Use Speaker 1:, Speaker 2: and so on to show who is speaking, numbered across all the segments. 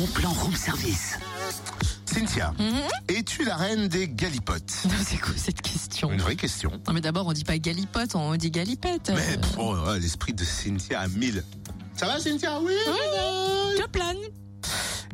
Speaker 1: bon plan room service.
Speaker 2: Cynthia,
Speaker 3: Mhm.
Speaker 2: es-tu la reine des galipotes?
Speaker 3: C'est quoi cette question?
Speaker 2: Une vraie question.
Speaker 3: Non mais d'abord on dit pas galipote, on dit galipette.
Speaker 2: Mais
Speaker 3: Euh,
Speaker 2: pff, oh, l'esprit de Cynthia à 1000. Ça va Cynthia? Oui
Speaker 3: Je plane.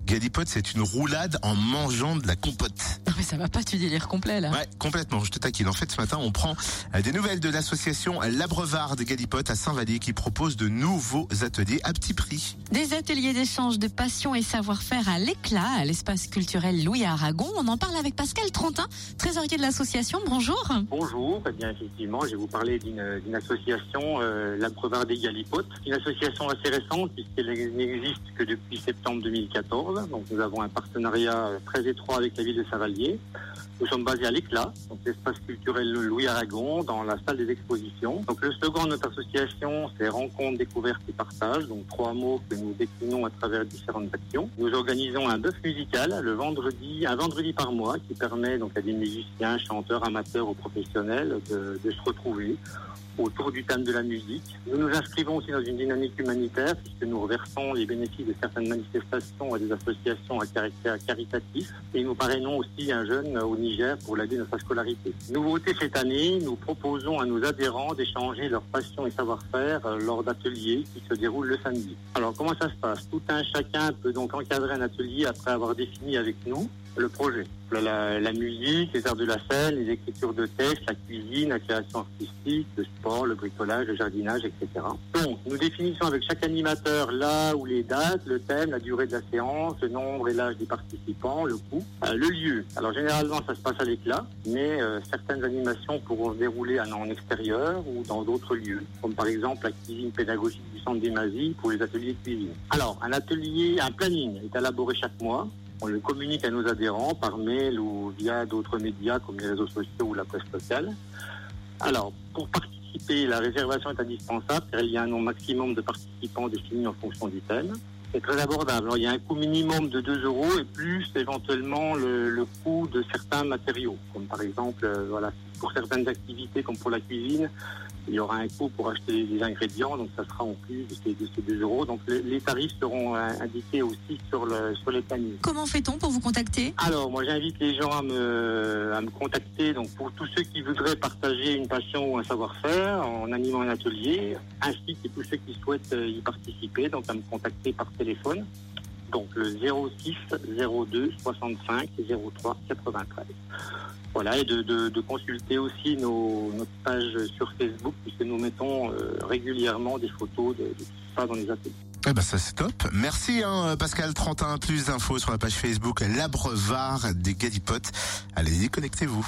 Speaker 2: Galipote, c'est une roulade en mangeant de la compote.
Speaker 3: Mais ça va pas tu délire complet là.
Speaker 2: Ouais, complètement, je te taquine. En fait, ce matin, on prend euh, des nouvelles de l'association L'Abrevard des Galipotes à Saint-Vallier qui propose de nouveaux ateliers à petit prix.
Speaker 3: Des ateliers d'échange de passion et savoir-faire à l'éclat à l'espace culturel Louis Aragon. On en parle avec Pascal Trentin, trésorier de l'association. Bonjour.
Speaker 4: Bonjour, eh bien effectivement, je vais vous parler d'une association, euh, l'Abrevard des Galipotes, une association assez récente puisqu'elle n'existe que depuis septembre 2014. Donc nous avons un partenariat euh, très étroit avec la ville de Saint-Vallier. aquí Nous sommes basés à l'Éclat, donc l'espace culturel Louis Aragon, dans la salle des expositions. Donc le slogan de notre association, c'est rencontre, découverte et partage. Donc trois mots que nous déclinons à travers différentes actions. Nous organisons un bœuf musical le vendredi, un vendredi par mois, qui permet donc à des musiciens, chanteurs, amateurs ou professionnels de, se retrouver autour du thème de la musique. Nous nous inscrivons aussi dans une dynamique humanitaire puisque nous reversons les bénéfices de certaines manifestations à des associations à caractère caritatif et nous aussi un jeune Niger pour l'aider dans sa scolarité. Nouveauté cette année, nous proposons à nos adhérents d'échanger leur passion et savoir-faire euh, lors d'ateliers qui se déroulent le samedi. Alors comment ça se passe? Tout un chacun peut donc encadrer un atelier après avoir défini avec nous le projet. La, musique, les arts de la scène, les écritures de textes, la cuisine, la création artistique, le sport, le bricolage, le jardinage, etc. Donc, nous définissons avec chaque animateur là où les dates, le thème, la durée de la séance, le nombre et l'âge des participants, le coût, euh, le lieu. Alors, généralement, ça se passe à l'éclat, mais euh, certaines animations pourront se dérouler en, extérieur ou dans d'autres lieux, comme par exemple la cuisine pédagogique du centre des Mazis pour les ateliers de cuisine. Alors, un atelier, un planning est élaboré chaque mois on le communique à nos adhérents par mail ou via d'autres médias comme les réseaux sociaux ou la presse locale. Alors, pour participer, la réservation est indispensable car il y a un nombre maximum de participants défini en fonction du thème. C'est très abordable. Il y a un coût minimum de 2 euros et plus éventuellement le, coût certains matériaux, comme par exemple, euh, voilà, pour certaines activités comme pour la cuisine, il y aura un coût pour acheter les ingrédients, donc ça sera en plus de ces, de ces 2 euros. Donc les, les tarifs seront euh, indiqués aussi sur, le, sur les plannings.
Speaker 3: Comment fait-on pour vous contacter?
Speaker 4: Alors, moi, j'invite les gens à me, à me contacter. Donc, pour tous ceux qui voudraient partager une passion ou un savoir-faire en animant un atelier, ainsi que tous ceux qui souhaitent euh, y participer, donc à me contacter par téléphone. Donc, le 06 02 65 03 93. Voilà, et de, de, consulter aussi nos, notre page sur Facebook, puisque nous mettons euh, régulièrement des photos de, tout ça dans les ateliers.
Speaker 2: Eh ben ça c'est top. Merci hein, Pascal Trentin. Plus d'infos sur la page Facebook L'Abrevard des Galipotes. Allez-y, connectez-vous.